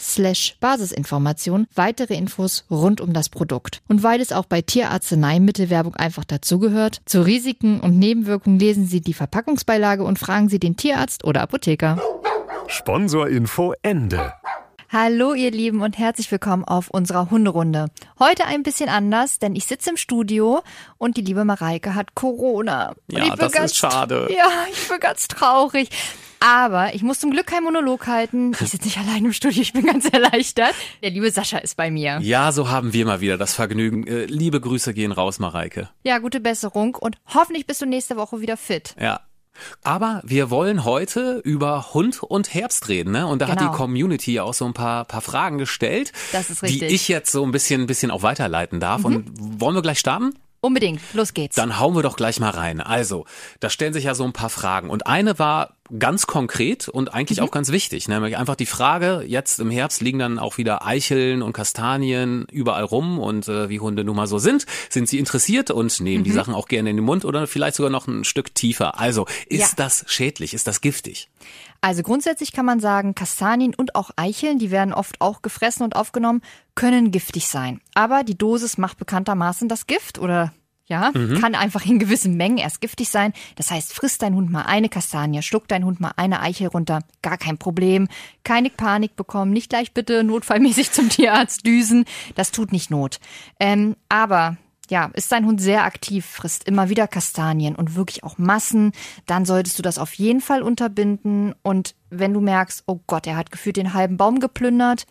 slash Basisinformation weitere Infos rund um das Produkt. Und weil es auch bei Tierarzneimittelwerbung einfach dazugehört, zu Risiken und Nebenwirkungen lesen Sie die Verpackungsbeilage und fragen Sie den Tierarzt oder Apotheker. Sponsorinfo Ende. Hallo ihr Lieben und herzlich willkommen auf unserer Hunderunde. Heute ein bisschen anders, denn ich sitze im Studio und die liebe Mareike hat Corona. Und Ja, das ganz, ist schade. Ja, ich bin ganz traurig. Aber ich muss zum Glück keinen Monolog halten. Ich sitze nicht allein im Studio, ich bin ganz erleichtert. Der liebe Sascha ist bei mir. Ja, so haben wir mal wieder das Vergnügen. Äh, liebe Grüße gehen raus, Mareike. Ja, gute Besserung und hoffentlich bist du nächste Woche wieder fit. Ja. Aber wir wollen heute über Hund und Herbst reden, ne? Und da hat Genau. die Community auch so ein paar, paar Fragen gestellt, Das ist die richtig. Mhm. ich jetzt so ein bisschen, ein bisschen auch weiterleiten darf. Und wollen wir gleich starten? Unbedingt, los geht's. Dann hauen wir doch gleich mal rein. Also, da stellen sich ja so ein paar Fragen. Und eine war ganz konkret und eigentlich Mhm. auch ganz wichtig. Nämlich einfach die Frage, jetzt im Herbst liegen dann auch wieder Eicheln und Kastanien überall rum und äh, wie Hunde nun mal so sind. Sind sie interessiert und nehmen Mhm. die Sachen auch gerne in den Mund oder vielleicht sogar noch ein Stück tiefer? Also, ist Ja. das schädlich? Ist das giftig? Also grundsätzlich kann man sagen, Kastanien und auch Eicheln, die werden oft auch gefressen und aufgenommen, können giftig sein. Aber die Dosis macht bekanntermaßen das Gift oder ja, kann einfach in gewissen Mengen erst giftig sein. Das heißt, frisst dein Hund mal eine Kastanie, schluckt dein Hund mal eine Eichel runter, gar kein Problem. Keine Panik bekommen, nicht gleich bitte notfallmäßig zum Tierarzt düsen. Das tut nicht Not. Ähm, aber ja, ist dein Hund sehr aktiv, frisst immer wieder Kastanien und wirklich auch Massen, dann solltest du das auf jeden Fall unterbinden. Und wenn du merkst, oh Gott, er hat gefühlt den halben Baum geplündert,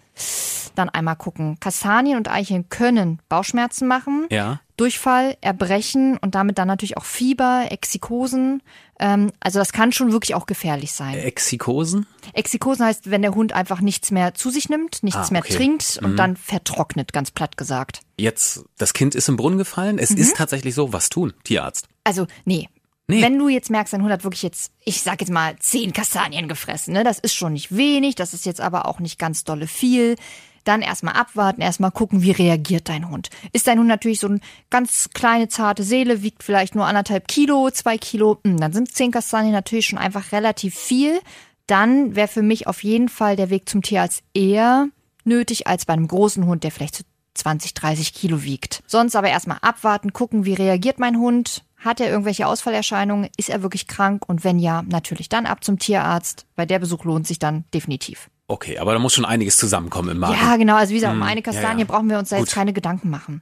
dann einmal gucken. Kastanien und Eicheln können Bauchschmerzen machen. Ja. Durchfall, Erbrechen und damit dann natürlich auch Fieber, Exikosen. Ähm, also das kann schon wirklich auch gefährlich sein. Exikosen? Exikosen heißt, wenn der Hund einfach nichts mehr zu sich nimmt, nichts Ah, mehr okay. trinkt und dann vertrocknet, ganz platt gesagt. Jetzt, das Kind ist im Brunnen gefallen. Es Mhm. ist tatsächlich so. Was tun, Tierarzt? Also, nee. Nee. Wenn du jetzt merkst, dein Hund hat wirklich jetzt, ich sag jetzt mal, zehn Kastanien gefressen, ne? Das ist schon nicht wenig, das ist jetzt aber auch nicht ganz dolle viel. Dann erstmal abwarten, erstmal gucken, wie reagiert dein Hund. Ist dein Hund natürlich so eine ganz kleine, zarte Seele, wiegt vielleicht nur anderthalb Kilo, zwei Kilo, hm, dann sind zehn Kastanien natürlich schon einfach relativ viel. Dann wäre für mich auf jeden Fall der Weg zum Tierarzt eher nötig als bei einem großen Hund, der vielleicht so 20, 30 Kilo wiegt. Sonst aber erstmal abwarten, gucken, wie reagiert mein Hund. Hat er irgendwelche Ausfallerscheinungen? Ist er wirklich krank? Und wenn ja, natürlich dann ab zum Tierarzt, weil der Besuch lohnt sich dann definitiv. Okay, aber da muss schon einiges zusammenkommen im Magen. Ja, genau. Also wie gesagt, um eine Kastanie ja, ja. brauchen wir uns da jetzt Gut. keine Gedanken machen.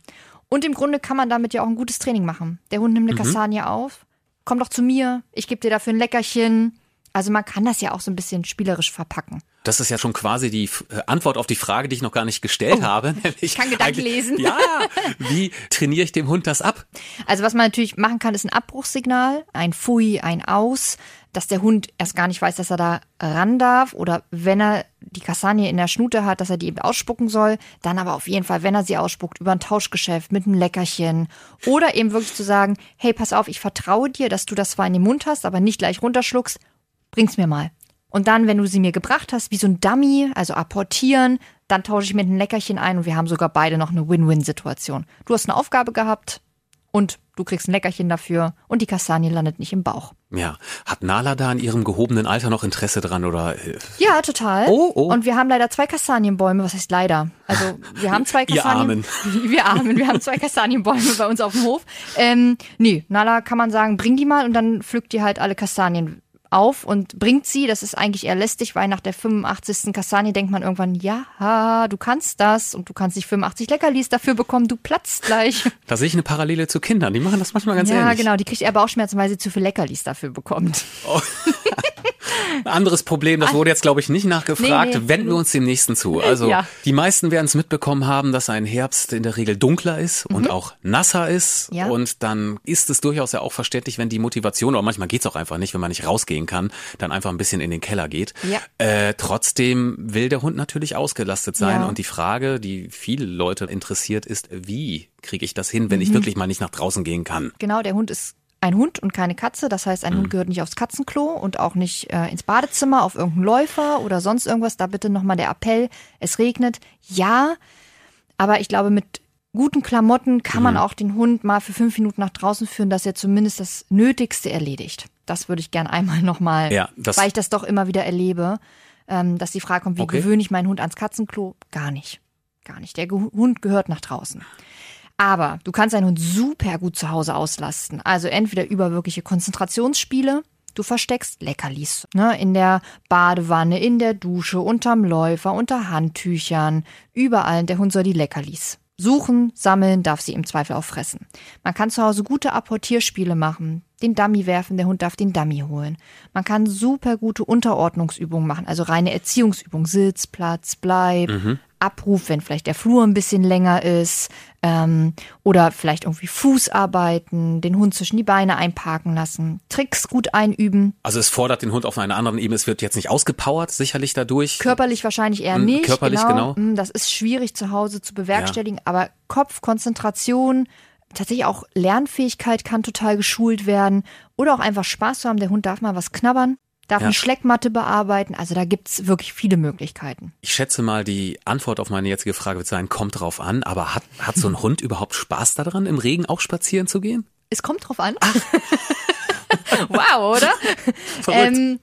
Und im Grunde kann man damit ja auch ein gutes Training machen. Der Hund nimmt eine Kastanie auf, komm doch zu mir, ich gebe dir dafür ein Leckerchen. Also man kann das ja auch so ein bisschen spielerisch verpacken. Das ist ja schon quasi die äh, Antwort auf die Frage, die ich noch gar nicht gestellt habe. Oh, ich kann Gedanken lesen. Ja, wie trainiere ich dem Hund das ab? Also was man natürlich machen kann, ist ein Abbruchssignal, ein Fui, ein Aus, dass der Hund erst gar nicht weiß, dass er da ran darf oder wenn er die Kastanie in der Schnute hat, dass er die eben ausspucken soll, dann aber auf jeden Fall, wenn er sie ausspuckt, über ein Tauschgeschäft mit einem Leckerchen oder eben wirklich zu sagen, hey, pass auf, ich vertraue dir, dass du das zwar in den Mund hast, aber nicht gleich runterschluckst, bring's mir mal. Und dann, wenn du sie mir gebracht hast, wie so ein Dummy, also apportieren, dann tausche ich mit einem Leckerchen ein und wir haben sogar beide noch eine Win-Win-Situation. Du hast eine Aufgabe gehabt und du kriegst ein Leckerchen dafür und die Kastanie landet nicht im Bauch. Ja, hat Nala da in ihrem gehobenen Alter noch Interesse dran oder? äh, Ja, total. Oh, oh. Und wir haben leider zwei Kastanienbäume. Was heißt leider? Also wir haben zwei Kastanien. Wir Armen. Wir haben zwei Kastanienbäume bei uns auf dem Hof. Ähm, nee, Nala kann man sagen, bring die mal und dann pflückt die halt alle Kastanien auf und bringt sie. Das ist eigentlich eher lästig, weil nach der 85. Kastanie denkt man irgendwann, ja, du kannst das und du kannst nicht 85 Leckerlis dafür bekommen, du platzt gleich. Da sehe ich eine Parallele zu Kindern, die machen das manchmal ganz ja, ähnlich. genau, die kriegt eher Bauchschmerzen, weil sie zu viel Leckerlis dafür bekommt. Oh. Anderes Problem, das wurde jetzt, glaube ich, nicht nachgefragt. Nee, nee. Wenden wir uns dem nächsten zu. Also Ja. die meisten werden es mitbekommen haben, dass ein Herbst in der Regel dunkler ist und auch nasser ist. Mhm. Ja. Und dann ist es durchaus ja auch verständlich, wenn die Motivation, oder manchmal geht's auch einfach nicht, wenn man nicht rausgehen kann, dann einfach ein bisschen in den Keller geht. Ja. Äh, trotzdem will der Hund natürlich ausgelastet sein. Und die Frage, die viele Leute interessiert, ist, wie kriege ich das hin, wenn Mhm. ich wirklich mal nicht nach draußen gehen kann? Genau, der Hund ist ein Hund und keine Katze. Das heißt, ein Hund gehört nicht aufs Katzenklo und auch nicht äh, ins Badezimmer, auf irgendeinen Läufer oder sonst irgendwas. Da bitte nochmal der Appell. Es regnet. Ja, aber ich glaube, mit guten Klamotten kann man auch den Hund mal für fünf Minuten nach draußen führen, dass er zumindest das Nötigste erledigt. Das würde ich gern einmal nochmal, Ja, weil ich das doch immer wieder erlebe, ähm, dass die Frage kommt, wie Okay. gewöhne ich meinen Hund ans Katzenklo? Gar nicht. Gar nicht. Der Hund gehört nach draußen. Aber du kannst deinen Hund super gut zu Hause auslasten. Also entweder über wirkliche Konzentrationsspiele, du versteckst Leckerlis ne, in der Badewanne, in der Dusche, unterm Läufer, unter Handtüchern, überall. Der Hund soll die Leckerlis suchen, sammeln, darf sie im Zweifel auch fressen. Man kann zu Hause gute Apportierspiele machen, den Dummy werfen, der Hund darf den Dummy holen. Man kann super gute Unterordnungsübungen machen, also reine Erziehungsübungen, Sitz, Platz, Bleib, Abruf, wenn vielleicht der Flur ein bisschen länger ist, ähm, oder vielleicht irgendwie Fußarbeiten, den Hund zwischen die Beine einparken lassen, Tricks gut einüben, Also es fordert den Hund auf einer anderen Ebene. Es wird jetzt nicht ausgepowert, sicherlich dadurch. Körperlich wahrscheinlich eher Mm, nicht. körperlich, genau. Mm, Das ist schwierig zu Hause zu bewerkstelligen, aber Kopf, Konzentration, tatsächlich auch Lernfähigkeit kann total geschult werden oder auch einfach Spaß zu haben. Der Hund darf mal was knabbern, darf Ja. eine Schleckmatte bearbeiten. Also da gibt's wirklich viele Möglichkeiten. Ich schätze mal, die Antwort auf meine jetzige Frage wird sein, kommt drauf an. Aber hat, hat so ein Hund überhaupt Spaß daran, im Regen auch spazieren zu gehen? Es kommt drauf an. wow, oder? Ähm,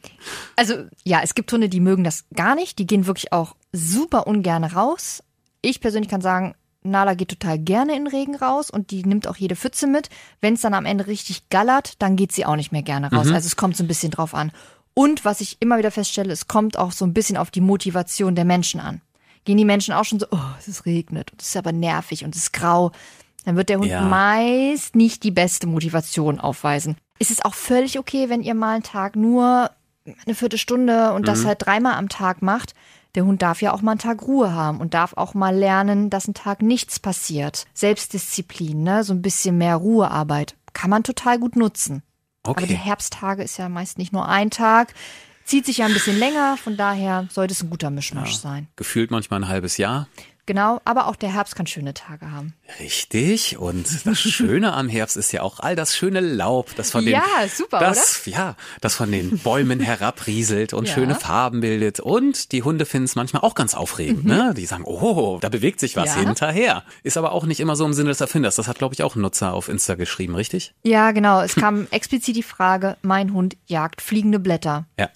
also ja, es gibt Hunde, die mögen das gar nicht. Die gehen wirklich auch super ungern raus. Ich persönlich kann sagen, Nala geht total gerne in den Regen raus und die nimmt auch jede Pfütze mit. Wenn es dann am Ende richtig gallert, dann geht sie auch nicht mehr gerne raus. Also es kommt so ein bisschen drauf an. Und was ich immer wieder feststelle, es kommt auch so ein bisschen auf die Motivation der Menschen an. Gehen die Menschen auch schon so, oh, es regnet und es ist aber nervig und es ist grau, dann wird der Hund Ja. meist nicht die beste Motivation aufweisen. Es ist auch völlig okay, wenn ihr mal einen Tag nur eine Viertelstunde und das halt dreimal am Tag macht. Der Hund darf ja auch mal einen Tag Ruhe haben und darf auch mal lernen, dass ein Tag nichts passiert. Selbstdisziplin, ne? so ein bisschen mehr Ruhearbeit. Kann man total gut nutzen. Aber die Okay. Herbsttage ist ja meist nicht nur ein Tag, zieht sich ja ein bisschen länger, von daher sollte es ein guter Mischmasch sein. Gefühlt manchmal ein halbes Jahr. Genau, aber auch der Herbst kann schöne Tage haben. Richtig. Und das Schöne am Herbst ist ja auch all das schöne Laub, das von den, Ja, super, das, ja, das von den Bäumen herabrieselt und Ja. schöne Farben bildet. Und die Hunde finden es manchmal auch ganz aufregend, ne? Die sagen, oh, da bewegt sich was Mhm. Ja. hinterher. Ist aber auch nicht immer so im Sinne des Erfinders. Das hat, glaube ich, auch ein Nutzer auf Insta geschrieben, richtig? Ja, genau. Es kam explizit die Frage, mein Hund jagt fliegende Blätter. Ja.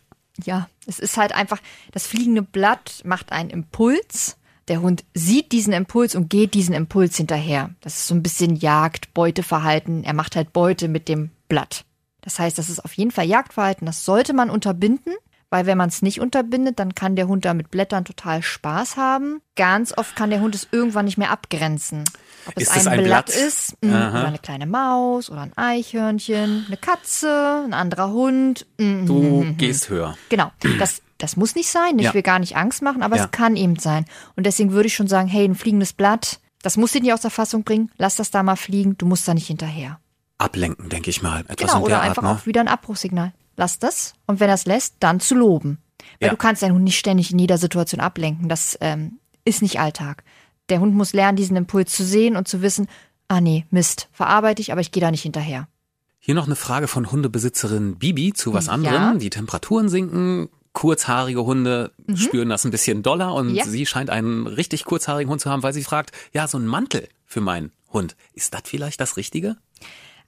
Ja, es ist halt einfach, das fliegende Blatt macht einen Impuls. Der Hund sieht diesen Impuls und geht diesen Impuls hinterher. Das ist so ein bisschen Jagd, Beuteverhalten. Er macht halt Beute mit dem Blatt. Das heißt, das ist auf jeden Fall Jagdverhalten. Das sollte man unterbinden, weil wenn man es nicht unterbindet, dann kann der Hund da mit Blättern total Spaß haben. Ganz oft kann der Hund es irgendwann nicht mehr abgrenzen. Ob es Ist es ein, ein Blatt, Blatt? ist mh, Aha. oder eine kleine Maus oder ein Eichhörnchen, eine Katze, ein anderer Hund. mh, Du gehst höher. Genau, das, das muss nicht sein. Ich Ja. will gar nicht Angst machen, aber Ja. es kann eben sein. Und deswegen würde ich schon sagen, hey, ein fliegendes Blatt, das muss dich nicht aus der Fassung bringen. Lass das da mal fliegen, du musst da nicht hinterher. Ablenken, denke ich mal. Etwas Genau, in oder der einfach Art, ne? auch wieder ein Abbruchsignal. Lass das und wenn er es lässt, dann zu loben. Weil Ja. du kannst deinen Hund nicht ständig in jeder Situation ablenken. Das ähm, ist nicht Alltag. Der Hund muss lernen, diesen Impuls zu sehen und zu wissen, ah nee, Mist, verarbeite ich, aber ich gehe da nicht hinterher. Hier noch eine Frage von Hundebesitzerin Bibi zu was Ja. anderem. Die Temperaturen sinken. Kurzhaarige Hunde spüren das ein bisschen doller und Mhm. Ja. sie scheint einen richtig kurzhaarigen Hund zu haben, weil sie fragt, ja, so ein Mantel für meinen Hund. Ist das vielleicht das Richtige?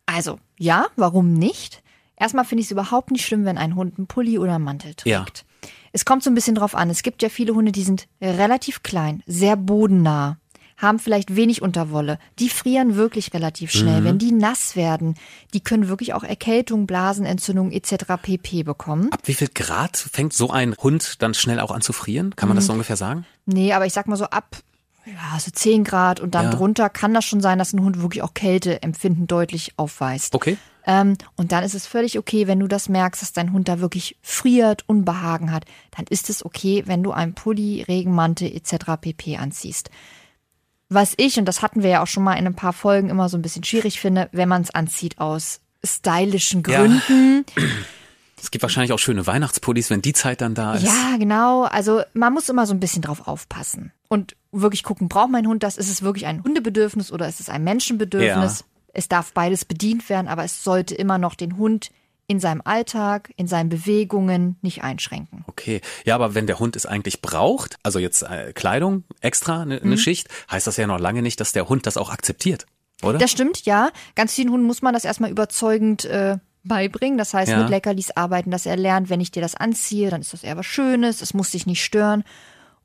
Also, ja, warum nicht? Erstmal finde ich es überhaupt nicht schlimm, wenn ein Hund einen Pulli oder einen Mantel trägt. Ja. Es kommt so ein bisschen drauf an. Es gibt ja viele Hunde, die sind relativ klein, sehr bodennah. Haben vielleicht wenig Unterwolle. Die frieren wirklich relativ schnell. Mhm. Wenn die nass werden, die können wirklich auch Erkältung, Blasenentzündung etc. pp. bekommen. Ab wie viel Grad fängt so ein Hund dann schnell auch an zu frieren? Kann man Mhm. das so ungefähr sagen? Nee, aber ich sag mal so ab ja, so 10 Grad und dann Ja. drunter kann das schon sein, dass ein Hund wirklich auch Kälteempfinden deutlich aufweist. Okay. Ähm, und dann ist es völlig okay, wenn du das merkst, dass dein Hund da wirklich friert, Unbehagen hat. Dann ist es okay, wenn du einen Pulli, Regenmantel etc. pp. anziehst. Was ich, und das hatten wir ja auch schon mal in ein paar Folgen immer so ein bisschen schwierig finde, wenn man es anzieht aus stylischen Ja. Gründen. Es gibt wahrscheinlich auch schöne Weihnachtspullis, wenn die Zeit dann da ist. Ja, genau. Also man muss immer so ein bisschen drauf aufpassen und wirklich gucken, braucht mein Hund das? Ist es wirklich ein Hundebedürfnis oder ist es ein Menschenbedürfnis? Ja. Es darf beides bedient werden, aber es sollte immer noch den Hund in seinem Alltag, in seinen Bewegungen nicht einschränken. Okay. Ja, aber wenn der Hund es eigentlich braucht, also jetzt äh, Kleidung extra, eine Mhm. ne Schicht, heißt das ja noch lange nicht, dass der Hund das auch akzeptiert, oder? Das stimmt, ja. Ganz vielen Hunden muss man das erstmal überzeugend äh, beibringen. Das heißt, Ja. mit Leckerlis arbeiten, dass er lernt, wenn ich dir das anziehe, dann ist das eher was Schönes, es muss dich nicht stören.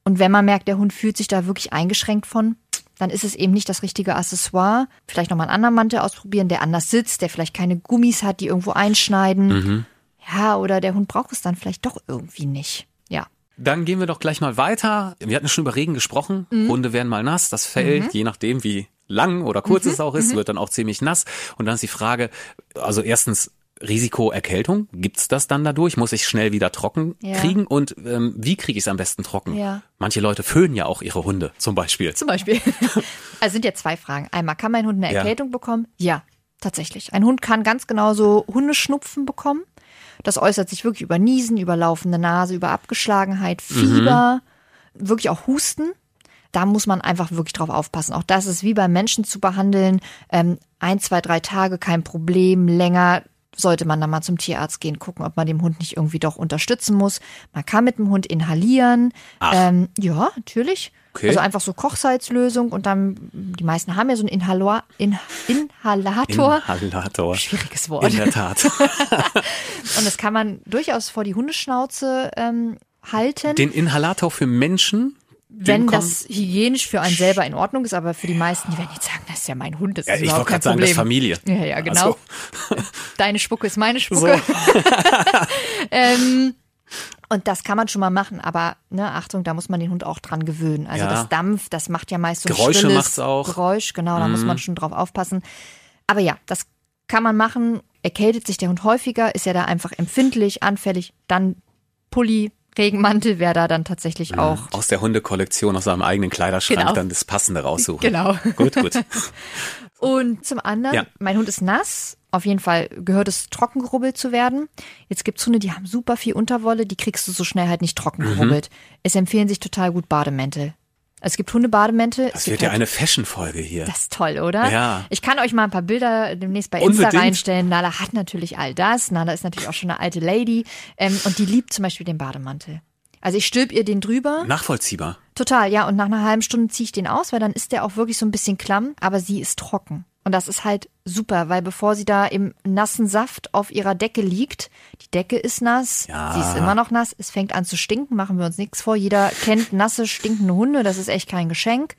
Und wenn man merkt, der Hund fühlt sich da wirklich eingeschränkt von, dann ist es eben nicht das richtige Accessoire. Vielleicht nochmal einen anderen Mantel ausprobieren, der anders sitzt, der vielleicht keine Gummis hat, die irgendwo einschneiden. Ja, oder der Hund braucht es dann vielleicht doch irgendwie nicht. Ja. Dann gehen wir doch gleich mal weiter. Wir hatten schon über Regen gesprochen. Mhm. Hunde werden mal nass. Das fällt, je nachdem wie lang oder kurz Mhm. es auch ist, wird dann auch ziemlich nass. Und dann ist die Frage, also erstens, Risiko Erkältung, gibt's das dann dadurch? Muss ich schnell wieder trocken Ja. kriegen? Und ähm, wie kriege ich es am besten trocken? Ja. Manche Leute föhnen ja auch ihre Hunde, zum Beispiel. Zum Beispiel. Also sind ja zwei Fragen. Einmal, kann mein Hund eine Ja. Erkältung bekommen? Ja, tatsächlich. Ein Hund kann ganz genauso Hundeschnupfen bekommen. Das äußert sich wirklich über Niesen, über laufende Nase, über Abgeschlagenheit, Fieber, wirklich auch Husten. Da muss man einfach wirklich drauf aufpassen. Auch das ist wie beim Menschen zu behandeln. Ähm, ein, zwei, drei Tage kein Problem. Länger sollte man dann mal zum Tierarzt gehen, gucken, ob man dem Hund nicht irgendwie doch unterstützen muss. Man kann mit dem Hund inhalieren. Ähm, ja, natürlich. Okay. Also einfach so Kochsalzlösung und dann, die meisten haben ja so einen Inhalor, in, Inhalator. Inhalator. Schwieriges Wort. In der Tat. Und das kann man durchaus vor die Hundeschnauze ähm, halten, Den Inhalator für Menschen, wenn das hygienisch für einen selber in Ordnung ist. Aber für die meisten, die werden jetzt sagen, das ist ja mein Hund, das ist Ja, ich überhaupt wollte kein gerade sagen, das Problem. ist Familie. Ja, ja, genau. Ach Deine Spucke ist meine Spucke. ähm, und das kann man schon mal machen, aber ne, Achtung, da muss man den Hund auch dran gewöhnen. Also Ja. das Dampf, das macht ja meist so ein Geräusche schrilles macht's auch. Mhm. Geräusch, genau, da muss man schon drauf aufpassen. Aber ja, das kann man machen. Erkältet sich der Hund häufiger, ist ja da einfach empfindlich, anfällig, dann Pulli, Regenmantel wäre da dann tatsächlich auch. Aus der Hundekollektion, aus seinem eigenen Kleiderschrank Genau. dann das Passende raussuchen. Genau. Gut, gut. Und zum anderen, Ja. mein Hund ist nass. Auf jeden Fall gehört es, trocken gerubbelt zu werden. Jetzt gibt's Hunde, die haben super viel Unterwolle, die kriegst du so schnell halt nicht trocken Mhm. Es empfehlen sich total gut Bademäntel. Es gibt Hundebademäntel. Das es wird ja halt, eine Fashion-Folge hier. Das ist toll, oder? Ja. Ich kann euch mal ein paar Bilder demnächst bei Insta Unbedingt. reinstellen. Nala hat natürlich all das. Nala ist natürlich auch schon eine alte Lady. Ähm, und die liebt zum Beispiel den Bademantel. Also ich stülp ihr den drüber. Nachvollziehbar. Total, ja. Und nach einer halben Stunde ziehe ich den aus, weil dann ist der auch wirklich so ein bisschen klamm, aber sie ist trocken. Und das ist halt super, weil bevor sie da im nassen Saft auf ihrer Decke liegt, die Decke ist nass, Ja. sie ist immer noch nass, es fängt an zu stinken, machen wir uns nichts vor. Jeder kennt nasse, stinkende Hunde, das ist echt kein Geschenk.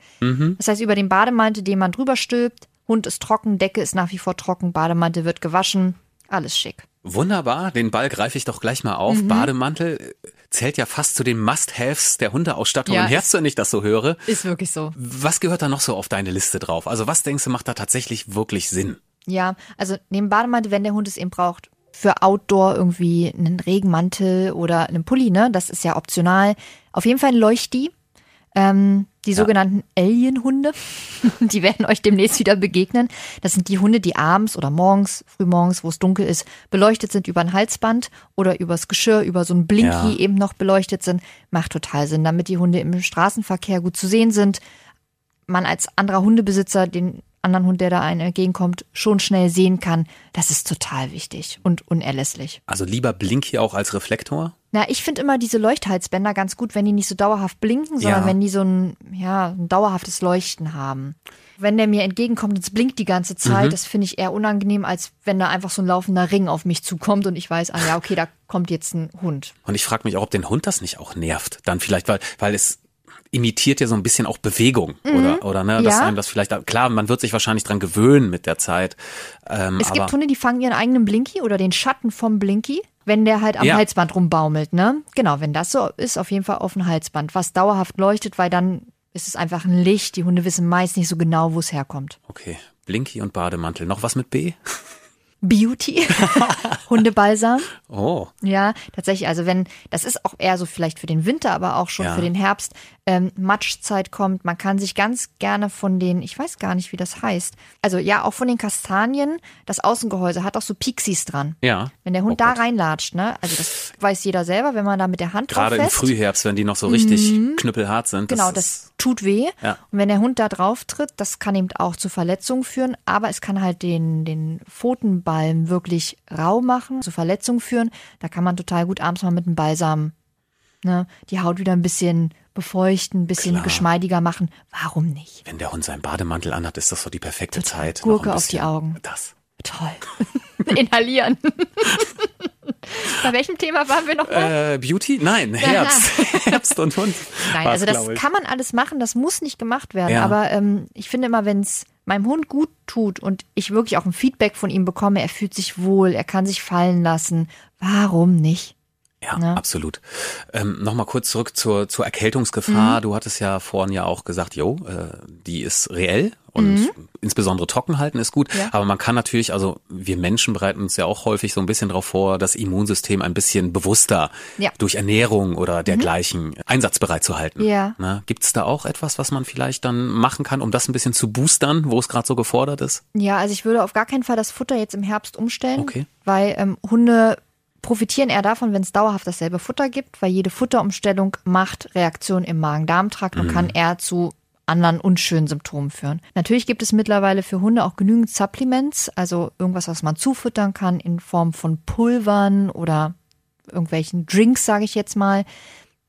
Das heißt, über den Bademantel, den man drüber stülpt, Hund ist trocken, Decke ist nach wie vor trocken, Bademantel wird gewaschen, alles schick. Wunderbar, den Ball greife ich doch gleich mal Mhm. auf. Bademantel äh, zählt ja fast zu den Must-Haves der Hundeausstattung Ja, im Herbst, wenn ich das so höre. Ist wirklich so. Was gehört da noch so auf deine Liste drauf? Also was denkst du, macht da tatsächlich wirklich Sinn? Ja, also neben Bademantel, wenn der Hund es eben braucht, für Outdoor irgendwie einen Regenmantel oder einen Pulli, ne? Das ist ja optional. Auf jeden Fall ein Leuchti. Ähm, die sogenannten Alien-Hunde, die werden euch demnächst wieder begegnen. Das sind die Hunde, die abends oder morgens, frühmorgens, wo es dunkel ist, beleuchtet sind über ein Halsband oder übers Geschirr, über so ein Blinky Ja. eben noch beleuchtet sind. Macht total Sinn, damit die Hunde im Straßenverkehr gut zu sehen sind. Man als anderer Hundebesitzer den anderen Hund, der da einen entgegenkommt, schon schnell sehen kann. Das ist total wichtig und unerlässlich. Also lieber Blinky auch als Reflektor? Na, ich finde immer diese Leuchthalsbänder ganz gut, wenn die nicht so dauerhaft blinken, sondern Ja. wenn die so ein, ja, ein dauerhaftes Leuchten haben. Wenn der mir entgegenkommt und es blinkt die ganze Zeit, Mhm. das finde ich eher unangenehm, als wenn da einfach so ein laufender Ring auf mich zukommt und ich weiß, ah ja, okay, da kommt jetzt ein Hund. Und ich frage mich auch, ob den Hund das nicht auch nervt. Dann vielleicht, weil, weil es imitiert ja so ein bisschen auch Bewegung oder oder ne, dass Mhm. Ja. einem das vielleicht klar, man wird sich wahrscheinlich dran gewöhnen mit der Zeit. Ähm, Es gibt Hunde, die fangen ihren eigenen Blinky oder den Schatten vom Blinky, wenn der halt am Ja. Halsband rumbaumelt, ne? Genau, wenn das so ist, auf jeden Fall auf dem Halsband, was dauerhaft leuchtet, weil dann ist es einfach ein Licht. Die Hunde wissen meist nicht so genau, wo es herkommt. okay, Blinky und Bademantel. Noch was mit B? Beauty, Hundebalsam. Oh, Ja, tatsächlich. Also wenn, das ist auch eher so vielleicht für den Winter, aber auch schon Ja. für den Herbst, ähm, Matschzeit kommt. Man kann sich ganz gerne von den, ich weiß gar nicht, wie das heißt. Also ja, auch von den Kastanien, das Außengehäuse hat auch so Pixies dran. ja. Wenn der Hund Oh da Gott. reinlatscht, ne? Also das weiß jeder selber, wenn man da mit der Hand Gerade im. Frühherbst, wenn die noch so richtig knüppelhart sind. Genau, ist- das tut weh. Ja. Und wenn der Hund da drauf tritt, das kann eben auch zu Verletzungen führen, aber es kann halt den, den Pfotenballen wirklich rau machen, zu Verletzungen führen. Da kann man total gut abends mal mit einem Balsam ne, die Haut wieder ein bisschen befeuchten, ein bisschen Klar. geschmeidiger machen. Warum nicht? Wenn der Hund seinen Bademantel anhat, ist das so die perfekte Zeit. Gurke auf die Augen. Das. Toll. Inhalieren. Bei welchem Thema waren wir noch mal? Äh, Beauty? Nein, Herbst. Herbst und Hund. Nein, also das kann man alles machen, das muss nicht gemacht werden. Ja. Aber ähm, ich finde immer, wenn es meinem Hund gut tut und ich wirklich auch ein Feedback von ihm bekomme, er fühlt sich wohl, er kann sich fallen lassen, warum nicht? Ja, Ne? absolut. Ähm, Nochmal kurz zurück zur, zur Erkältungsgefahr. Mhm. Du hattest ja vorhin ja auch gesagt, jo, äh, die ist reell und insbesondere trocken halten ist gut. Mhm. Ja. Aber man kann natürlich, also wir Menschen bereiten uns ja auch häufig so ein bisschen darauf vor, das Immunsystem ein bisschen bewusster Ja. Mhm. durch Ernährung oder dergleichen einsatzbereit zu halten. Ja. Ne? Gibt es da auch etwas, was man vielleicht dann machen kann, um das ein bisschen zu boostern, wo es gerade so gefordert ist? Ja, also ich würde auf gar keinen Fall das Futter jetzt im Herbst umstellen, Okay. weil ähm, Hunde profitieren eher davon, wenn es dauerhaft dasselbe Futter gibt, weil jede Futterumstellung macht Reaktionen im Magen-Darm-Trakt und kann eher zu anderen unschönen Symptomen führen. Natürlich gibt es mittlerweile für Hunde auch genügend Supplements, also irgendwas, was man zufüttern kann in Form von Pulvern oder irgendwelchen Drinks, sage ich jetzt mal.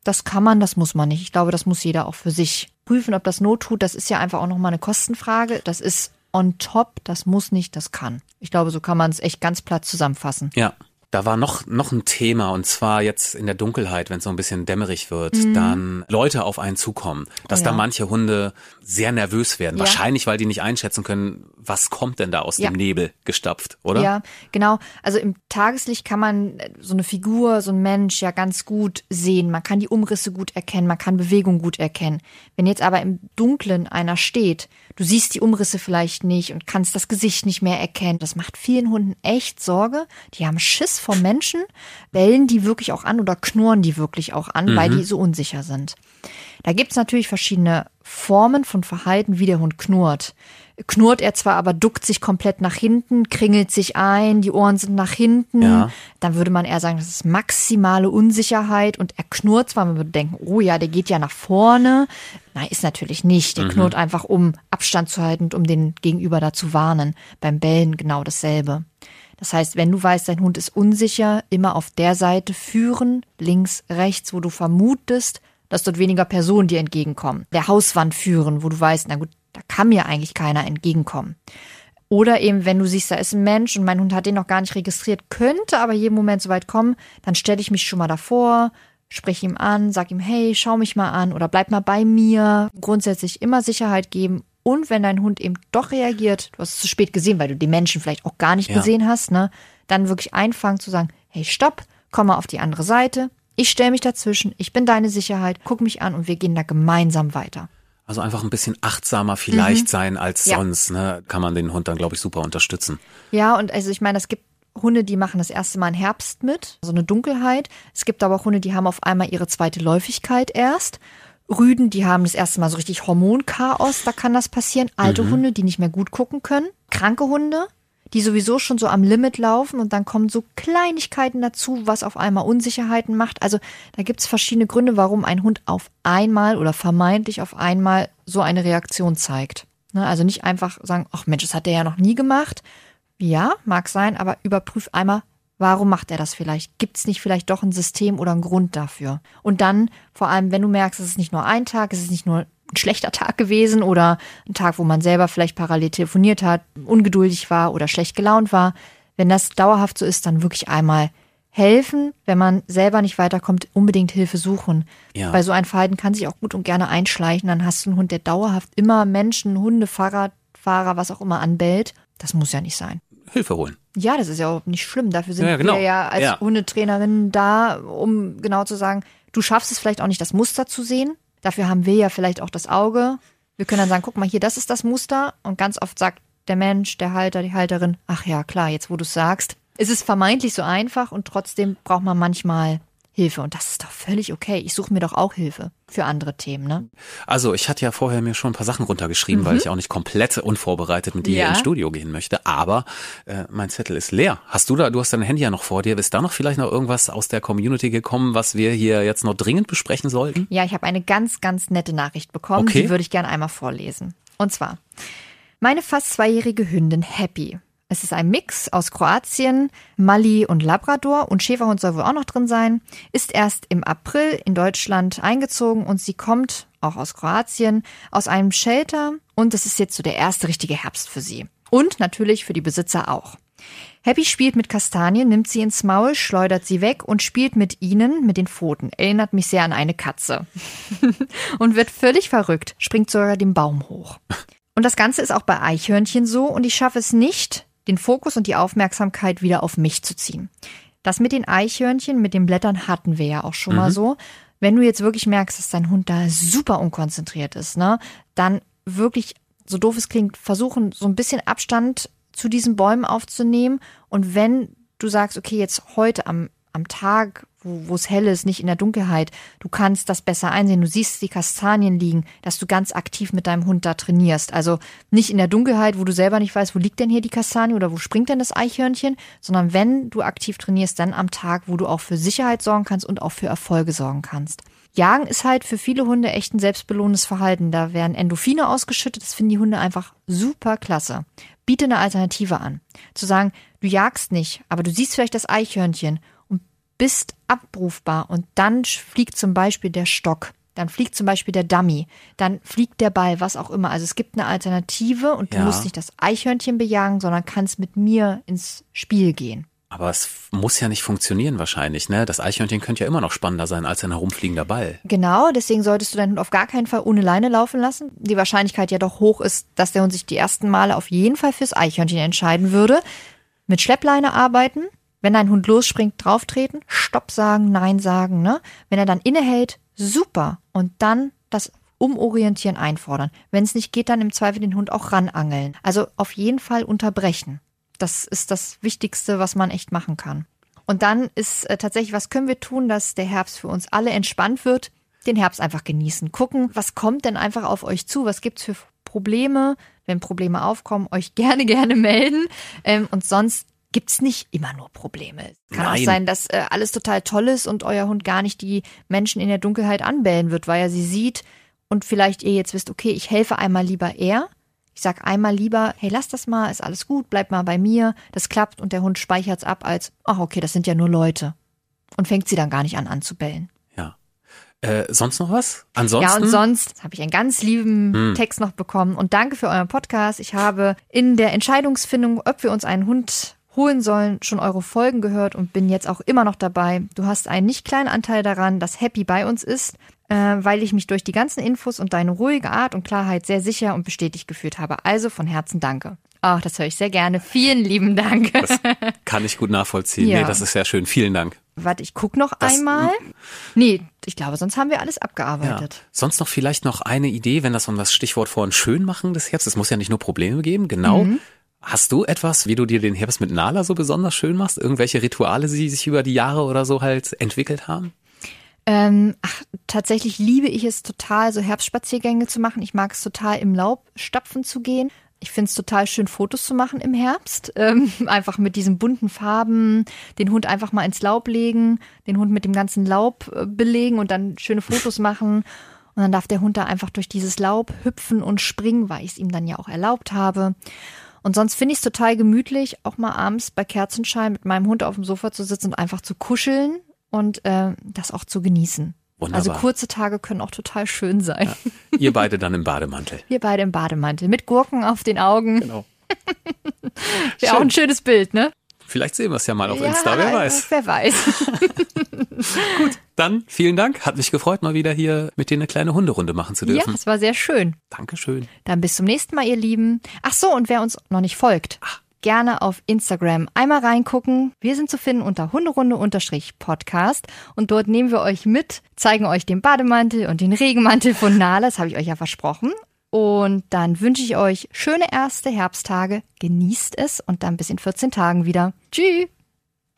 Das kann man, das muss man nicht. Ich glaube, das muss jeder auch für sich prüfen, ob das Not tut. Das ist ja einfach auch nochmal eine Kostenfrage. Das ist on top, das muss nicht, das kann. Ich glaube, so kann man es echt ganz platt zusammenfassen. Ja. Da war noch, noch ein Thema und zwar jetzt in der Dunkelheit, wenn es so ein bisschen dämmerig wird, Mhm. dann Leute auf einen zukommen, dass Oh da ja. manche Hunde sehr nervös werden. Ja. Wahrscheinlich, weil die nicht einschätzen können, was kommt denn da aus Ja. dem Nebel gestapft, oder? Ja, genau. Also im Tageslicht kann man äh, so eine Figur, so ein Mensch ja ganz gut sehen. Man kann die Umrisse gut erkennen, man kann Bewegung gut erkennen. Wenn jetzt aber im Dunklen einer steht, du siehst die Umrisse vielleicht nicht und kannst das Gesicht nicht mehr erkennen. Das macht vielen Hunden echt Sorge. Die haben Schiss vor Menschen, bellen die wirklich auch an oder knurren die wirklich auch an, weil die so unsicher sind. Da gibt's natürlich verschiedene Formen von Verhalten, wie der Hund knurrt. Knurrt er zwar, aber duckt sich komplett nach hinten, kringelt sich ein, die Ohren sind nach hinten. Ja. Dann würde man eher sagen, das ist maximale Unsicherheit und er knurrt zwar, man würde denken, oh ja, der geht ja nach vorne. Nein, ist natürlich nicht. Der knurrt einfach, um Abstand zu halten und um den Gegenüber da zu warnen. Beim Bellen genau dasselbe. Das heißt, wenn du weißt, dein Hund ist unsicher, immer auf der Seite führen, links, rechts, wo du vermutest, dass dort weniger Personen dir entgegenkommen. Der Hauswand führen, wo du weißt, na gut, da kann mir eigentlich keiner entgegenkommen. Oder eben, wenn du siehst, da ist ein Mensch und mein Hund hat den noch gar nicht registriert, könnte aber jeden Moment soweit kommen, dann stelle ich mich schon mal davor, sprich ihm an, sag ihm, hey, schau mich mal an oder bleib mal bei mir. Grundsätzlich immer Sicherheit geben. Und wenn dein Hund eben doch reagiert, du hast es zu spät gesehen, weil du die Menschen vielleicht auch gar nicht Ja. gesehen hast, ne, dann wirklich einfangen zu sagen, hey, stopp, komm mal auf die andere Seite. Ich stelle mich dazwischen, ich bin deine Sicherheit, guck mich an und wir gehen da gemeinsam weiter. Also einfach ein bisschen achtsamer vielleicht sein als Mhm. Ja. sonst, ne? Kann man den Hund dann, glaube ich, super unterstützen. Ja, und also ich meine, es gibt Hunde, die machen das erste Mal im Herbst mit, so eine Dunkelheit. Es gibt aber auch Hunde, die haben auf einmal ihre zweite Läufigkeit erst. Rüden, die haben das erste Mal so richtig Hormonchaos, da kann das passieren. Alte Hunde, die nicht mehr gut gucken können. Kranke Hunde, die sowieso schon so am Limit laufen und dann kommen so Kleinigkeiten dazu, was auf einmal Unsicherheiten macht. Also da gibt es verschiedene Gründe, warum ein Hund auf einmal oder vermeintlich auf einmal so eine Reaktion zeigt. Ne, also nicht einfach sagen, ach Mensch, das hat der ja noch nie gemacht. Ja, mag sein, aber überprüf einmal, warum macht er das vielleicht? Gibt es nicht vielleicht doch ein System oder einen Grund dafür? Und dann, vor allem, wenn du merkst, es ist nicht nur ein Tag, es ist nicht nur ein schlechter Tag gewesen oder ein Tag, wo man selber vielleicht parallel telefoniert hat, ungeduldig war oder schlecht gelaunt war. Wenn das dauerhaft so ist, dann wirklich einmal helfen, wenn man selber nicht weiterkommt, unbedingt Hilfe suchen. Ja. Weil so ein Verhalten kann sich auch gut und gerne einschleichen. Dann hast du einen Hund, der dauerhaft immer Menschen, Hunde, Fahrradfahrer, was auch immer anbellt. Das muss ja nicht sein. Hilfe holen. Ja, das ist ja auch nicht schlimm. Dafür sind Ja, genau. wir ja als Ja. Hundetrainerinnen da, um genau zu sagen, du schaffst es vielleicht auch nicht, das Muster zu sehen. Dafür haben wir ja vielleicht auch das Auge. Wir können dann sagen, guck mal hier, das ist das Muster. Und ganz oft sagt der Mensch, der Halter, die Halterin, ach ja, klar, jetzt wo du es sagst. Es ist vermeintlich so einfach und trotzdem braucht man manchmal Hilfe. Und das ist doch völlig okay. Ich suche mir doch auch Hilfe für andere Themen, ne? Also ich hatte ja vorher mir schon ein paar Sachen runtergeschrieben, weil ich auch nicht komplett unvorbereitet mit dir Mhm. Ja. ins Studio gehen möchte. Aber äh, mein Zettel ist leer. Hast du da, du hast dein Handy ja noch vor dir. Ist da noch vielleicht noch irgendwas aus der Community gekommen, was wir hier jetzt noch dringend besprechen sollten? Ja, ich habe eine ganz, ganz nette Nachricht bekommen. Okay. Die würde ich gerne einmal vorlesen. Und zwar, meine fast zweijährige Hündin Happy. Es ist ein Mix aus Kroatien, Mali und Labrador und Schäferhund soll wohl auch noch drin sein. Ist erst im April in Deutschland eingezogen und sie kommt auch aus Kroatien, aus einem Shelter und es ist jetzt so der erste richtige Herbst für sie. Und natürlich für die Besitzer auch. Happy spielt mit Kastanien, nimmt sie ins Maul, schleudert sie weg und spielt mit ihnen mit den Pfoten. Erinnert mich sehr an eine Katze. und wird völlig verrückt, springt sogar den Baum hoch. Und das Ganze ist auch bei Eichhörnchen so und ich schaffe es nicht, den Fokus und die Aufmerksamkeit wieder auf mich zu ziehen. Das mit den Eichhörnchen, mit den Blättern hatten wir ja auch schon mal so. Wenn du jetzt wirklich merkst, dass dein Hund da super unkonzentriert ist, ne, dann wirklich, so doof es klingt, versuchen, so ein bisschen Abstand zu diesen Bäumen aufzunehmen. Und wenn du sagst, okay, jetzt heute am, am Tag, wo, es hell ist, nicht in der Dunkelheit, du kannst das besser einsehen, du siehst die Kastanien liegen, dass du ganz aktiv mit deinem Hund da trainierst. Also nicht in der Dunkelheit, wo du selber nicht weißt, wo liegt denn hier die Kastanie oder wo springt denn das Eichhörnchen, sondern wenn du aktiv trainierst, dann am Tag, wo du auch für Sicherheit sorgen kannst und auch für Erfolge sorgen kannst. Jagen ist halt für viele Hunde echt ein selbstbelohnendes Verhalten. Da werden Endorphine ausgeschüttet. Das finden die Hunde einfach super klasse. Biete eine Alternative an. Zu sagen, du jagst nicht, aber du siehst vielleicht das Eichhörnchen bist abrufbar und dann fliegt zum Beispiel der Stock. Dann fliegt zum Beispiel der Dummy, dann fliegt der Ball, was auch immer. Also es gibt eine Alternative und du Ja. musst nicht das Eichhörnchen bejagen, sondern kannst mit mir ins Spiel gehen. Aber es muss ja nicht funktionieren wahrscheinlich, ne? Das Eichhörnchen könnte ja immer noch spannender sein als ein herumfliegender Ball. Genau, deswegen solltest du deinen Hund auf gar keinen Fall ohne Leine laufen lassen. Die Wahrscheinlichkeit ja doch hoch ist, dass der Hund sich die ersten Male auf jeden Fall fürs Eichhörnchen entscheiden würde. Mit Schleppleine arbeiten, wenn dein Hund losspringt, drauftreten, Stopp sagen, Nein sagen, ne? Wenn er dann innehält, super. Und dann das Umorientieren einfordern. Wenn es nicht geht, dann im Zweifel den Hund auch ranangeln. Also auf jeden Fall unterbrechen. Das ist das Wichtigste, was man echt machen kann. Und dann ist äh, tatsächlich, was können wir tun, dass der Herbst für uns alle entspannt wird? Den Herbst einfach genießen. Gucken, was kommt denn einfach auf euch zu? Was gibt's für Probleme? Wenn Probleme aufkommen, euch gerne, gerne melden. Ähm, und sonst gibt's nicht immer nur Probleme. Es kann Nein. auch sein, dass äh, alles total toll ist und euer Hund gar nicht die Menschen in der Dunkelheit anbellen wird, weil er sie sieht und vielleicht ihr jetzt wisst, okay, ich helfe einmal lieber er. Ich sag einmal lieber, hey, lass das mal, ist alles gut, bleib mal bei mir. Das klappt und der Hund speichert's ab als, ach okay, das sind ja nur Leute. Und fängt sie dann gar nicht an anzubellen. Ja. Äh, sonst noch was? Ansonsten? Ja, und sonst habe ich einen ganz lieben Text noch bekommen. Und danke für euren Podcast. Ich habe in der Entscheidungsfindung, ob wir uns einen Hund holen sollen, schon eure Folgen gehört und bin jetzt auch immer noch dabei. Du hast einen nicht kleinen Anteil daran, dass Happy bei uns ist, äh, weil ich mich durch die ganzen Infos und deine ruhige Art und Klarheit sehr sicher und bestätigt gefühlt habe. Also von Herzen danke. Ach, das höre ich sehr gerne. Vielen lieben Dank. Das kann ich gut nachvollziehen. Ja. Nee, das ist sehr schön. Vielen Dank. Warte, ich guck noch Das- einmal. Nee, ich glaube, sonst haben wir alles Ja. abgearbeitet. Sonst noch vielleicht noch eine Idee, wenn das um das Stichwort vorhin schön machen des Herbstes, es muss ja nicht nur Probleme geben, genau. Mhm. Hast du etwas, wie du dir den Herbst mit Nala so besonders schön machst? Irgendwelche Rituale, die sich über die Jahre oder so halt entwickelt haben? Ähm, ach, tatsächlich liebe ich es total, so Herbstspaziergänge zu machen. Ich mag es total, im Laub stapfen zu gehen. Ich finde es total schön, Fotos zu machen im Herbst. Ähm, einfach mit diesen bunten Farben, den Hund einfach mal ins Laub legen, den Hund mit dem ganzen Laub äh, belegen und dann schöne Fotos machen. Und dann darf der Hund da einfach durch dieses Laub hüpfen und springen, weil ich es ihm dann ja auch erlaubt habe. Und sonst finde ich es total gemütlich, auch mal abends bei Kerzenschein mit meinem Hund auf dem Sofa zu sitzen und einfach zu kuscheln und äh, das auch zu genießen. Wunderbar. Also kurze Tage können auch total schön sein. Ihr beide dann im Bademantel. Wir beide im Bademantel mit Gurken auf den Augen. Genau. Wäre auch ein schönes Bild, ne? Vielleicht sehen wir es ja mal auf ja, Insta, wer weiß. Wer weiß. Gut, dann vielen Dank. Hat mich gefreut, mal wieder hier mit dir eine kleine Hunderunde machen zu dürfen. Ja, es war sehr schön. Dankeschön. Dann bis zum nächsten Mal, ihr Lieben. Ach so, und wer uns noch nicht folgt. Ach gerne auf Instagram einmal reingucken. Wir sind zu finden unter Hunderunde-Podcast und dort nehmen wir euch mit, zeigen euch den Bademantel und den Regenmantel von Nala, das habe ich euch ja versprochen. Und dann wünsche ich euch schöne erste Herbsttage, genießt es und dann bis in 14 Tagen wieder. Tschüss!